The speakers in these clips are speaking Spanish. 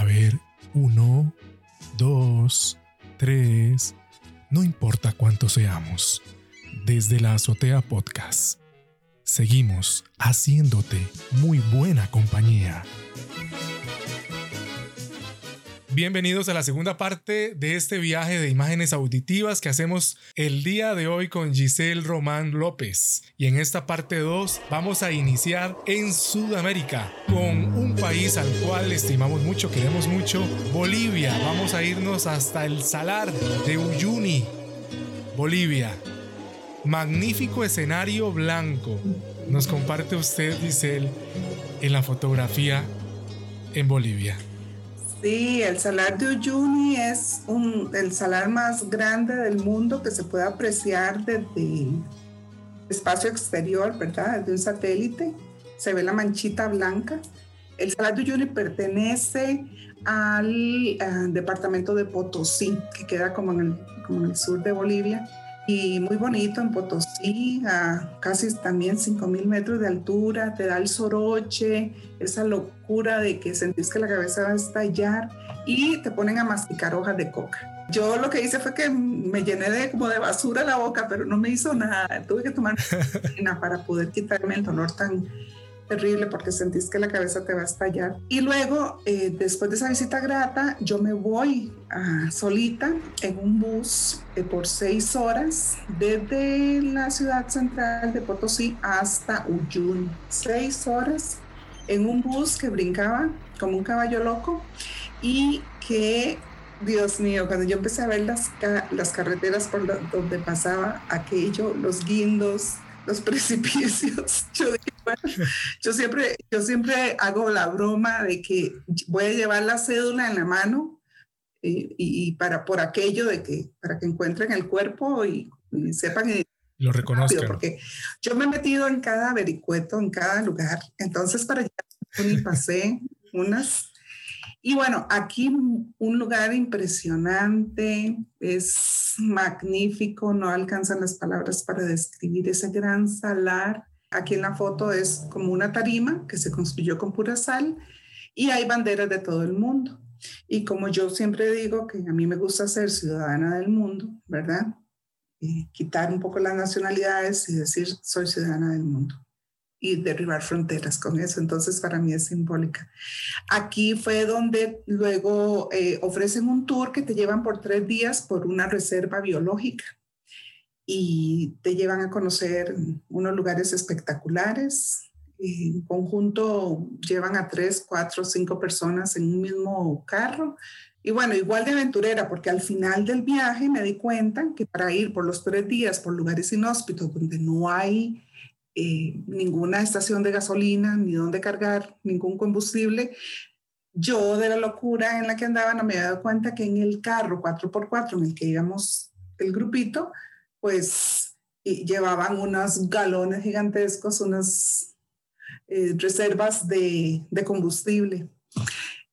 A ver, uno, dos, tres, no importa cuántos seamos. Desde la Azotea Podcast, seguimos haciéndote muy buena compañía. Bienvenidos a la segunda parte de este viaje de imágenes auditivas que hacemos el día de hoy con Giselle Román López. Y en esta parte 2 vamos a iniciar en Sudamérica con un país al cual estimamos mucho, queremos mucho, Bolivia. Vamos a irnos hasta el Salar de Uyuni, Bolivia. Magnífico escenario blanco. Nos comparte usted, Giselle, en la fotografía en Bolivia. Sí, el salar de Uyuni es un, el salar más grande del mundo que se puede apreciar desde el espacio exterior, ¿verdad? Desde un satélite. Se ve la manchita blanca. El salar de Uyuni pertenece al eh, departamento de Potosí, que queda como en, el, como en el sur de Bolivia y muy bonito en Potosí, a casi también 5.000 metros de altura, te da el soroche, esa locura de que sentís que la cabeza va a estallar y te ponen a masticar hojas de coca. Yo lo que hice fue que me llené de como de basura la boca, pero no me hizo nada. Tuve que tomar para poder quitarme el dolor tan terrible porque sentís que la cabeza te va a estallar. Y luego, eh, después de esa visita grata, yo me voy a, solita en un bus eh, por seis horas desde la ciudad central de Potosí hasta Uyuni. Seis horas en un bus que brincaba como un caballo loco y que Dios mío, cuando yo empecé a ver las, las carreteras por donde pasaba aquello, los guindos, los precipicios, yo yo siempre, yo siempre hago la broma de que voy a llevar la cédula en la mano y, y para por aquello de que para que encuentren el cuerpo y, sepan y lo reconozcan. porque yo me he metido en cada vericueto, en cada lugar. Entonces, para allá pasé unas. Y bueno, aquí un lugar impresionante, es magnífico, no alcanzan las palabras para describir ese gran salar Aquí en la foto es como una tarima que se construyó con pura sal y hay banderas de todo el mundo. Y como yo siempre digo que a mí me gusta ser ciudadana del mundo, ¿verdad? Y quitar un poco las nacionalidades y decir soy ciudadana del mundo y derribar fronteras con eso. Entonces para mí es simbólica. Aquí fue donde luego eh, ofrecen un tour que te llevan por tres días por una reserva biológica y te llevan a conocer unos lugares espectaculares. En conjunto llevan a tres, cuatro, cinco personas en un mismo carro. Y bueno, igual de aventurera, porque al final del viaje me di cuenta que para ir por los tres días por lugares inhóspitos donde no hay eh, ninguna estación de gasolina, ni donde cargar ningún combustible, yo de la locura en la que andaba no me había dado cuenta que en el carro 4x4 en el que íbamos el grupito, pues llevaban unos galones gigantescos, unas eh, reservas de combustible.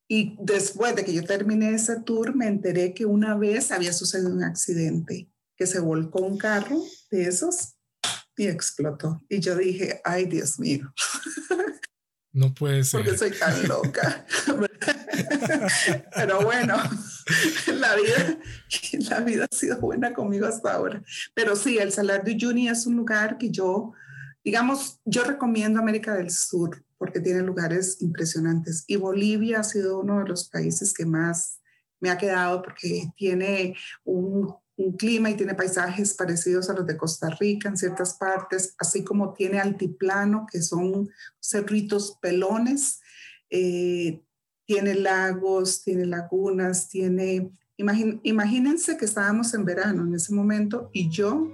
Y después de que yo terminé ese tour, me enteré que una vez había sucedido un accidente, que se volcó un carro de esos y explotó. Y yo dije, ay Dios mío. No puede ser. Porque soy tan loca. Pero bueno, la vida, la vida ha sido buena conmigo hasta ahora. Pero sí, el Salar de Uyuni es un lugar que yo, digamos, yo recomiendo América del Sur porque tiene lugares impresionantes. Y Bolivia ha sido uno de los países que más me ha quedado porque tiene un un clima y tiene paisajes parecidos a los de Costa Rica en ciertas partes, así como tiene altiplano, que son cerritos pelones, eh, tiene lagos, tiene lagunas, tiene... imagínense que estábamos en verano en ese momento y yo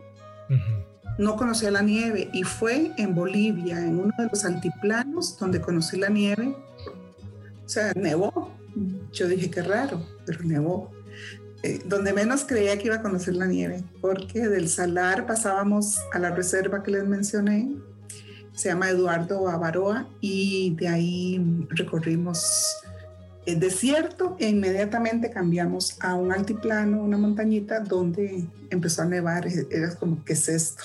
no conocía la nieve y fue en Bolivia, en uno de los altiplanos donde conocí la nieve. O sea, nevó. Yo dije, qué raro, pero nevó. Eh, donde menos creía que iba a conocer la nieve, porque del Salar pasábamos a la reserva que les mencioné, se llama Eduardo Avaroa, y de ahí recorrimos el desierto e inmediatamente cambiamos a un altiplano, una montañita donde empezó a nevar. Era como, ¿qué es esto?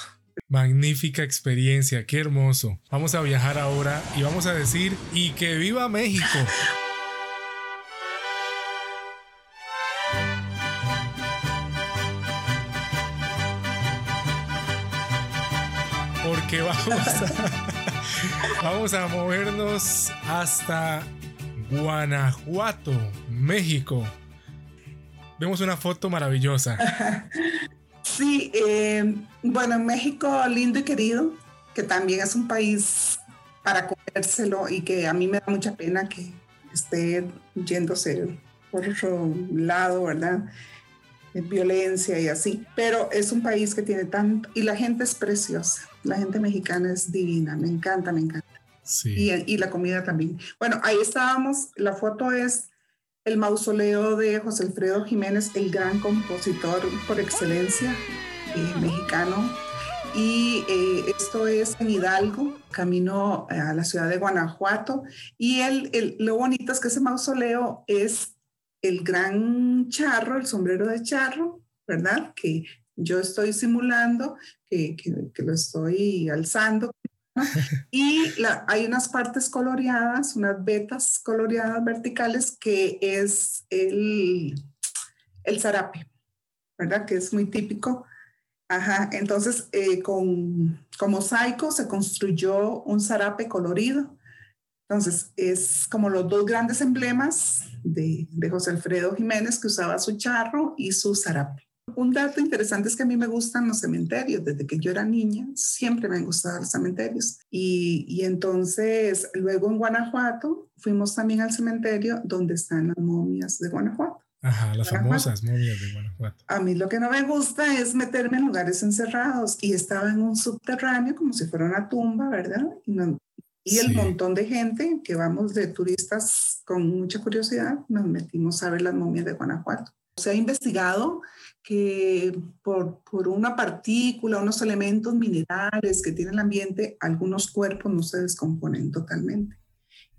Magnífica experiencia, qué hermoso. Vamos a viajar ahora y vamos a decir, y que viva México. que vamos a, vamos a movernos hasta Guanajuato, México. Vemos una foto maravillosa. Sí, eh, bueno, México lindo y querido, que también es un país para comérselo y que a mí me da mucha pena que esté yéndose por otro lado, ¿verdad? Violencia y así, pero es un país que tiene tanto, y la gente es preciosa, la gente mexicana es divina, me encanta, me encanta. Sí. Y, y, la comida también. Bueno, ahí estábamos, la foto es el mausoleo de José Alfredo Jiménez, el gran compositor por excelencia eh, mexicano. Y eh, esto es en Hidalgo, camino a la ciudad de Guanajuato. Y el, el, lo bonito es que ese mausoleo es el gran charro, el sombrero de charro, ¿verdad? Que yo estoy simulando, que, que, lo estoy alzando. Y hay unas partes coloreadas, unas vetas coloreadas verticales, que es el, el zarape, ¿verdad? Que es muy típico. Ajá, entonces eh, con, con mosaico se construyó un zarape colorido entonces, es como los dos grandes emblemas de, José Alfredo Jiménez, que usaba su charro y su zarape. Un dato interesante es que a mí me gustan los cementerios. Desde que yo era niña, siempre me han gustado los cementerios. Y, y entonces, luego en Guanajuato, fuimos también al cementerio donde están las momias de Guanajuato. Ajá, las famosas momias de Guanajuato. A mí lo que no me gusta es meterme en lugares encerrados y estaba en un subterráneo como si fuera una tumba, ¿verdad? Y no, y el montón de gente que vamos de turistas con mucha curiosidad, nos metimos a ver las momias de Guanajuato. Se ha investigado que por, por una partícula, unos elementos minerales que tiene el ambiente, algunos cuerpos no se descomponen totalmente.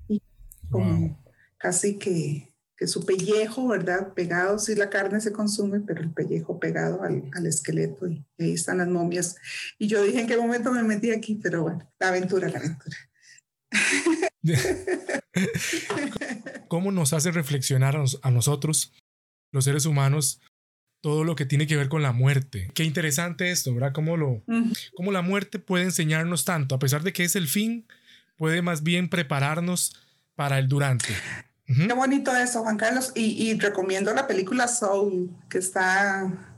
Y como casi que, que, su pellejo, ¿verdad? Pegado, sí la carne se consume, pero el pellejo pegado al, al, esqueleto y ahí están las momias. Y yo dije en qué momento me metí aquí, pero bueno, la aventura, la aventura. ¿Cómo nos hace reflexionar a, nosotros, los seres humanos, todo lo que tiene que ver con la muerte? Qué interesante esto, ¿verdad? Cómo, lo, cómo la muerte puede enseñarnos tanto, a pesar de que es el fin, puede más bien prepararnos para el durante. Qué bonito eso, Juan Carlos. Y, recomiendo la película Soul, que está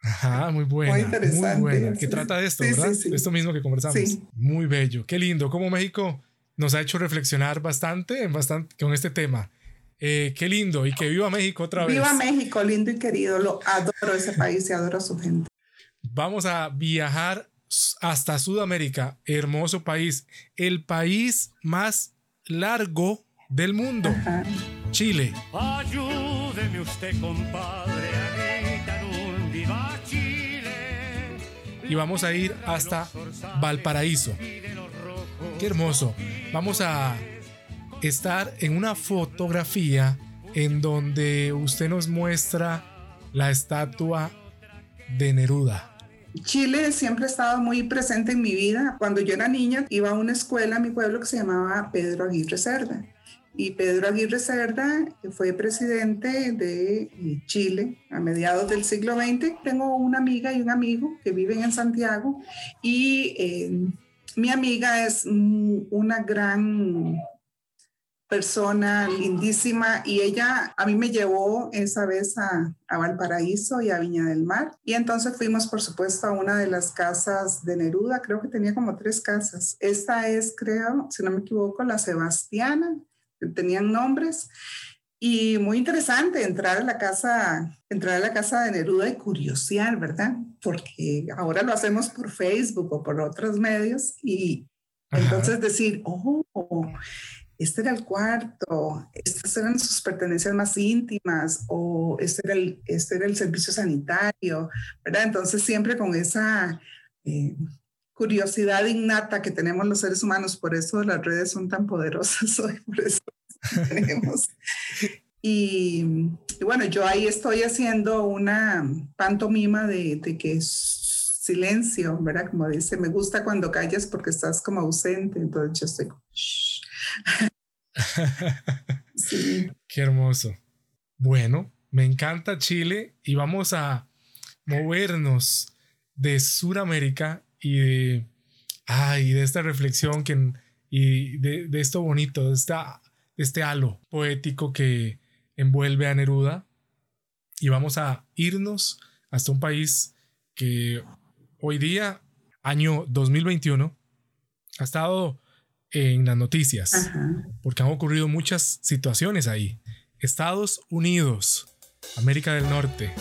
Ajá, muy buena. Muy interesante. Muy buena. Que trata de esto, ¿verdad? Esto mismo que conversamos. Muy bello. Qué lindo. Como México nos ha hecho reflexionar bastante, bastante con este tema. Eh, qué lindo y que viva México otra vez. Viva México, lindo y querido. Lo adoro ese país y adoro a su gente. Vamos a viajar hasta Sudamérica, hermoso país, el país más largo del mundo, Chile. Ayúdeme usted, compadre, a Chile. Y vamos a ir hasta Valparaíso. Qué hermoso. Vamos a estar en una fotografía en donde usted nos muestra la estatua de Neruda. Chile siempre ha estado muy presente en mi vida. Cuando yo era niña iba a una escuela en mi pueblo que se llamaba Pedro Aguirre Cerda. Y Pedro Aguirre Cerda fue presidente de Chile a mediados del siglo XX. Tengo una amiga y un amigo que viven en Santiago y eh, mi amiga es una gran persona lindísima y ella a mí me llevó esa vez a, Valparaíso y a Viña del Mar. Y entonces fuimos por supuesto a una de las casas de Neruda, creo que tenía como tres casas. Esta es creo, si no me equivoco, la Sebastiana, tenían nombres y muy interesante entrar a la casa, entrar a la casa de Neruda y curiosear, ¿verdad? Porque ahora lo hacemos por Facebook o por otros medios y entonces decir, oh, este era el cuarto, estas eran sus pertenencias más íntimas o este era el, este era el servicio sanitario, ¿verdad? Entonces siempre con esa eh, curiosidad innata que tenemos los seres humanos, por eso las redes son tan poderosas hoy, por eso tenemos. Y, bueno, yo ahí estoy haciendo una pantomima de, de, que es silencio, ¿verdad? Como dice, me gusta cuando callas porque estás como ausente, entonces yo estoy como... sí. Qué hermoso. Bueno, me encanta Chile y vamos a movernos de Sudamérica y de Ay, de esta reflexión que, y de, de esto bonito, de, esta, este halo poético que envuelve a Neruda. Y vamos a irnos hasta un país que hoy día, año 2021, ha estado en las noticias, porque han ocurrido muchas situaciones ahí. Estados Unidos, América del Norte.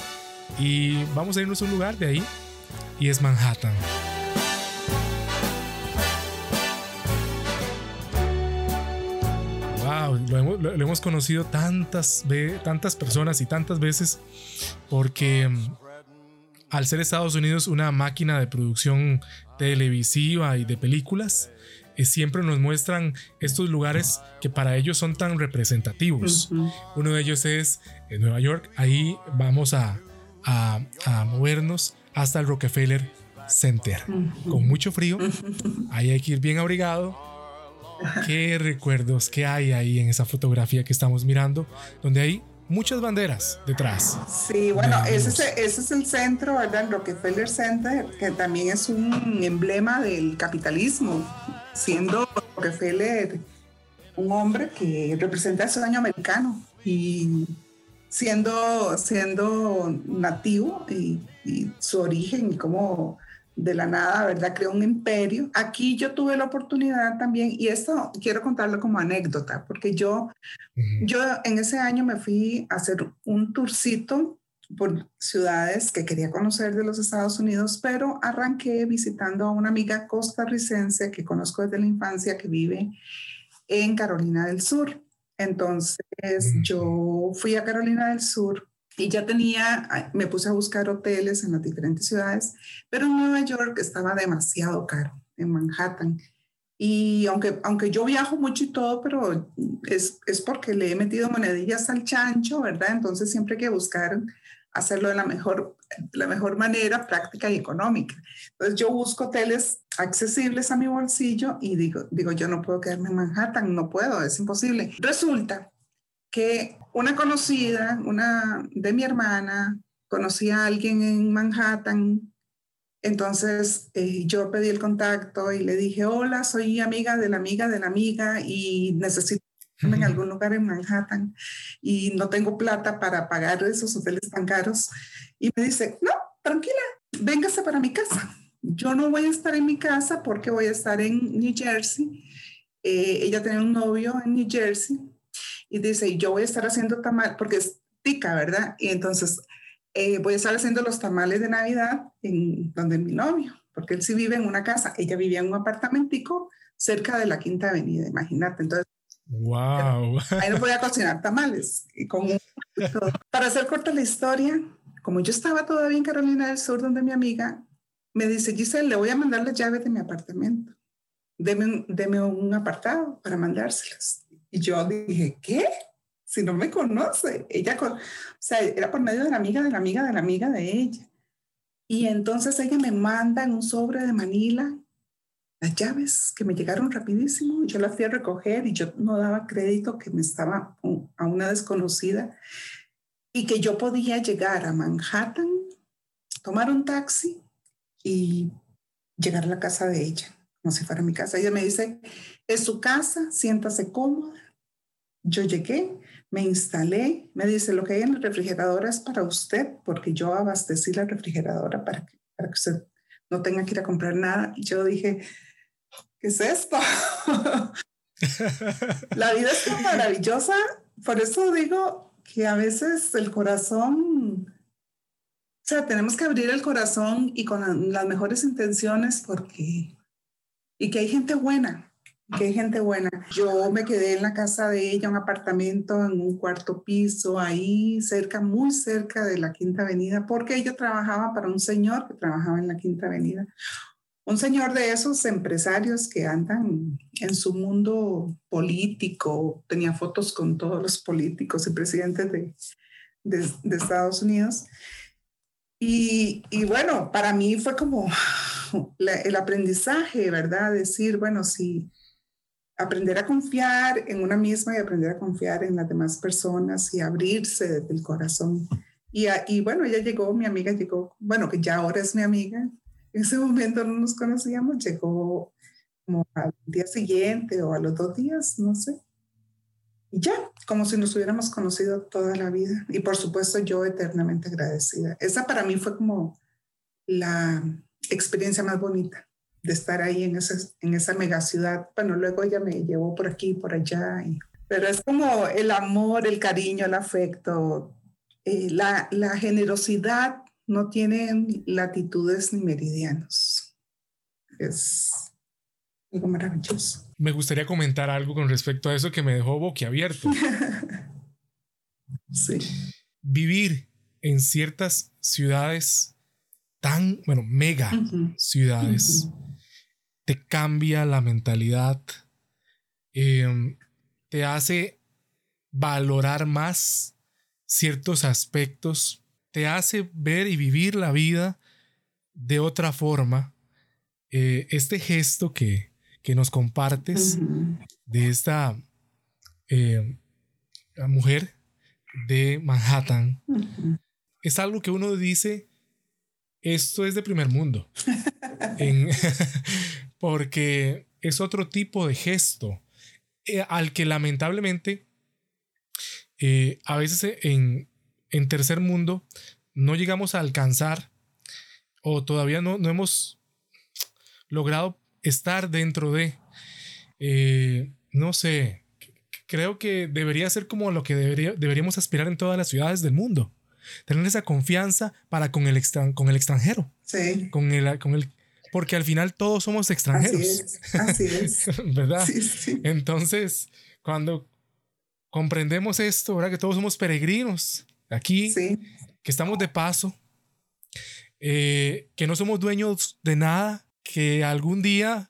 Y vamos a irnos a un lugar de ahí, y es Manhattan. Wow, lo hemos, conocido tantas, tantas personas y tantas veces porque mm, al ser Estados Unidos una máquina de producción televisiva y de películas, eh, siempre nos muestran estos lugares que para ellos son tan representativos. Uno de ellos es en Nueva York. Ahí vamos a, movernos hasta el Rockefeller Center. Con mucho frío. Ahí hay que ir bien abrigado. ¿Qué recuerdos que hay ahí en esa fotografía que estamos mirando? Donde hay muchas banderas detrás. Sí, bueno, ese es, ese es, el centro, ¿verdad? El Rockefeller Center, que también es un emblema del capitalismo siendo Rockefeller un hombre que representa el sueño americano y siendo, siendo nativo y, su origen y como de la nada, ¿verdad? Creó un imperio. Aquí yo tuve la oportunidad también, y esto quiero contarlo como anécdota, porque yo, yo en ese año me fui a hacer un tourcito por ciudades que quería conocer de los Estados Unidos, pero arranqué visitando a una amiga costarricense que conozco desde la infancia que vive en Carolina del Sur. Entonces yo fui a Carolina del Sur y ya tenía, me puse a buscar hoteles en las diferentes ciudades, pero en Nueva York estaba demasiado caro, en Manhattan. Y aunque, aunque yo viajo mucho y todo, pero es, es porque le he metido monedillas al chancho, ¿verdad? Entonces siempre hay que buscar hacerlo de la mejor, la mejor manera, práctica y económica. Entonces yo busco hoteles accesibles a mi bolsillo y digo, digo, yo no puedo quedarme en Manhattan, no puedo, es imposible. Resulta que una conocida, una de mi hermana, conocía a alguien en Manhattan, entonces eh, yo pedí el contacto y le dije, hola, soy amiga de la amiga de la amiga y necesito en algún lugar en Manhattan y no tengo plata para pagar esos hoteles tan caros. Y me dice, no, tranquila, véngase para mi casa. Yo no voy a estar en mi casa porque voy a estar en New Jersey. Eh, ella tiene un novio en New Jersey y dice, yo voy a estar haciendo tamal, porque es tica, ¿verdad? Y entonces eh, voy a estar haciendo los tamales de Navidad en donde mi novio, porque él sí vive en una casa, ella vivía en un apartamentico cerca de la Quinta Avenida, imagínate. Entonces Wow. Ahí no podía cocinar tamales. Y con Para hacer corta la historia, como yo estaba todavía en Carolina del Sur, donde mi amiga me dice, Giselle, le voy a mandar las llaves de mi apartamento. Deme, deme un apartado para mandárselas. Y yo dije, ¿qué? Si no me conoce. Ella, con, o sea, era por medio de la amiga de la amiga de la amiga de ella. Y entonces ella me manda en un sobre de Manila las llaves que me llegaron rapidísimo, yo las fui a recoger y yo no daba crédito que me estaba a una desconocida y que yo podía llegar a Manhattan, tomar un taxi y llegar a la casa de ella, como si fuera mi casa. Ella me dice, es su casa, siéntase cómoda. Yo llegué, me instalé, me dice, lo que hay en la refrigeradora es para usted, porque yo abastecí la refrigeradora para que, para que usted no tenga que ir a comprar nada. Y yo dije, ¿qué es esto? la vida es tan maravillosa, por eso digo que a veces el corazón, o sea, tenemos que abrir el corazón y con las mejores intenciones porque, y que hay gente buena, que hay gente buena. Yo me quedé en la casa de ella, un apartamento en un cuarto piso, ahí cerca, muy cerca de la Quinta Avenida, porque ella trabajaba para un señor que trabajaba en la Quinta Avenida un señor de esos empresarios que andan en su mundo político, tenía fotos con todos los políticos y presidentes de, de, Estados Unidos. Y, bueno, para mí fue como el aprendizaje, ¿verdad? Decir, bueno, sí, aprender a confiar en una misma y aprender a confiar en las demás personas y abrirse desde el corazón. Y, y bueno, ella llegó, mi amiga llegó, bueno, que ya ahora es mi amiga, en ese momento no nos conocíamos, llegó como al día siguiente o a los dos días, no sé. Y ya, como si nos hubiéramos conocido toda la vida. Y por supuesto yo eternamente agradecida. Esa para mí fue como la experiencia más bonita de estar ahí en esa, en esa mega ciudad. Bueno, luego ella me llevó por aquí, por allá. pero es como el amor, el cariño, el afecto, eh, la, la generosidad no tiene latitudes ni meridianos. Es algo maravilloso. Me gustaría comentar algo con respecto a eso que me dejó boquiabierto. sí. Vivir en ciertas ciudades tan, bueno, mega ciudades, te cambia la mentalidad, em, te hace valorar más ciertos aspectos, te hace ver y vivir la vida de otra forma. Eh, este gesto que, que nos compartes de esta eh, mujer de Manhattan. Es algo que uno dice, esto es de primer mundo, porque es otro tipo de gesto eh, al que lamentablemente eh, a veces en, en, tercer mundo no llegamos a alcanzar o todavía no, no hemos logrado estar dentro de, eh, no sé, creo que debería ser como lo que debería, deberíamos aspirar en todas las ciudades del mundo. Tener esa confianza para con el, con el extranjero. Sí. Con el, con el, porque al final todos somos extranjeros. Así es. ¿Verdad? Sí, sí. Entonces, cuando comprendemos esto, ¿verdad? Que todos somos peregrinos aquí, que estamos de paso, eh, que no somos dueños de nada, que algún día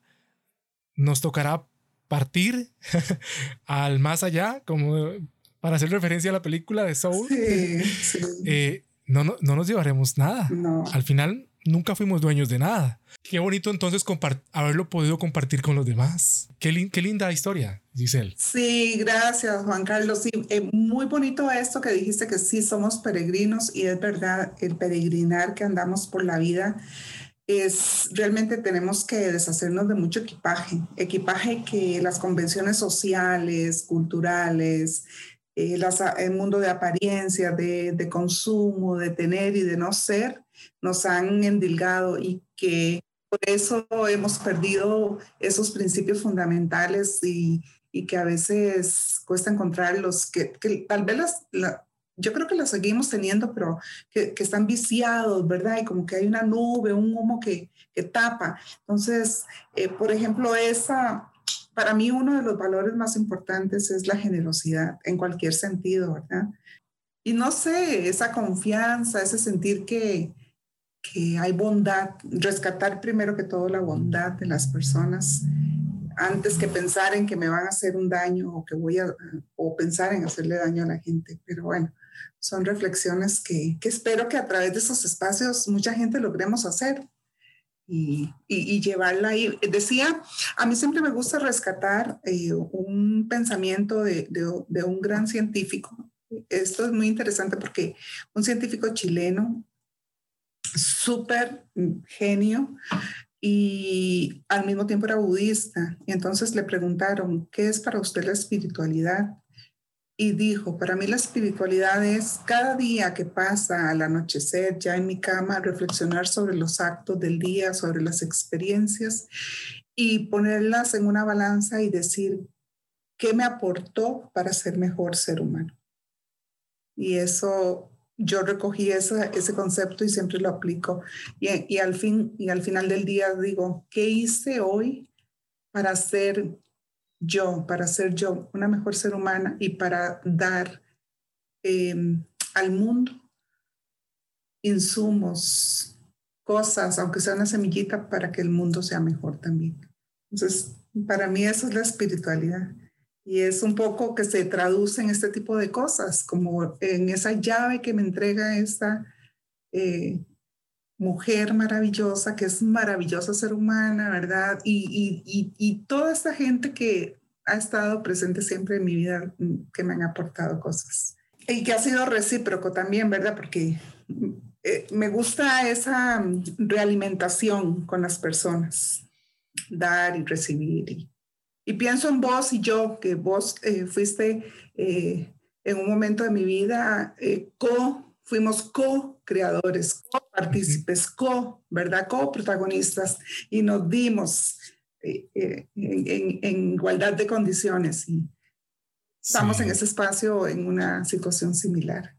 nos tocará partir al más allá, como para hacer referencia a la película de Soul. Eh, no, no, no, nos llevaremos nada. Al final nunca fuimos dueños de nada. Qué bonito entonces haberlo podido compartir con los demás. Qué, qué, linda historia, Giselle. Sí, gracias, Juan Carlos. Sí, eh, muy bonito esto que dijiste que sí somos peregrinos y es verdad el peregrinar que andamos por la vida es realmente tenemos que deshacernos de mucho equipaje, equipaje que las convenciones sociales, culturales, eh, el mundo de apariencia, de, de, consumo, de tener y de no ser, nos han endilgado y que por eso hemos perdido esos principios fundamentales y, y que a veces cuesta encontrarlos, que, que tal vez las, yo creo que la seguimos teniendo, pero que, que, están viciados, ¿verdad? Y como que hay una nube, un humo que, que tapa. Entonces, eh, por ejemplo, esa, para mí uno de los valores más importantes es la generosidad en cualquier sentido, ¿verdad? Y no sé, esa confianza, ese sentir que, que hay bondad, rescatar primero que todo la bondad de las personas antes que pensar en que me van a hacer un daño o que voy a, o pensar en hacerle daño a la gente. Pero bueno, son reflexiones que, que, espero que a través de esos espacios mucha gente logremos hacer y, y, llevarla ahí. Decía, a mí siempre me gusta rescatar eh, un pensamiento de, de, de, un gran científico. Esto es muy interesante porque un científico chileno, súper genio, y al mismo tiempo era budista. Y entonces le preguntaron, ¿qué es para usted la espiritualidad? y dijo, para mí la espiritualidad es cada día que pasa al anochecer ya en mi cama, reflexionar sobre los actos del día, sobre las experiencias y ponerlas en una balanza y decir, ¿qué me aportó para ser mejor ser humano? Y eso, yo recogí ese, ese concepto y siempre lo aplico. Y, y, al fin, y al final del día digo, ¿qué hice hoy para ser yo, para ser yo una mejor ser humana y para dar em, al mundo insumos, cosas, aunque sea una semillita, para que el mundo sea mejor también. Entonces, para mí eso es la espiritualidad. Y es un poco que se traduce en este tipo de cosas, como en esa llave que me entrega esta eh, mujer maravillosa, que es maravillosa ser humana, ¿verdad? Y, y, y, toda esta gente que ha estado presente siempre en mi vida, mm, que me han aportado cosas. Y que ha sido recíproco también, ¿verdad? Porque eh, me gusta esa mm, realimentación con las personas. dar y recibir. Y, pienso en vos y yo, que vos eh, fuiste eh, en un momento de mi vida eh, co, fuimos co-creadores, co-partícipes, co, ¿verdad? Co-protagonistas y nos dimos en, en, igualdad de condiciones. Y estamos en ese espacio en una situación similar.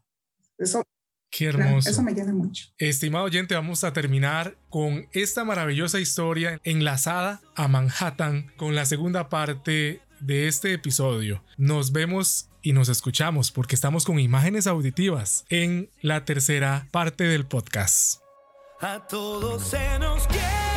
Eso Qué hermoso. Eso me llena mucho. Estimado oyente, vamos a terminar con esta maravillosa historia enlazada a Manhattan con la segunda parte de este episodio. Nos vemos y nos escuchamos porque estamos con imágenes auditivas en la tercera parte del podcast. A todos se nos quiere.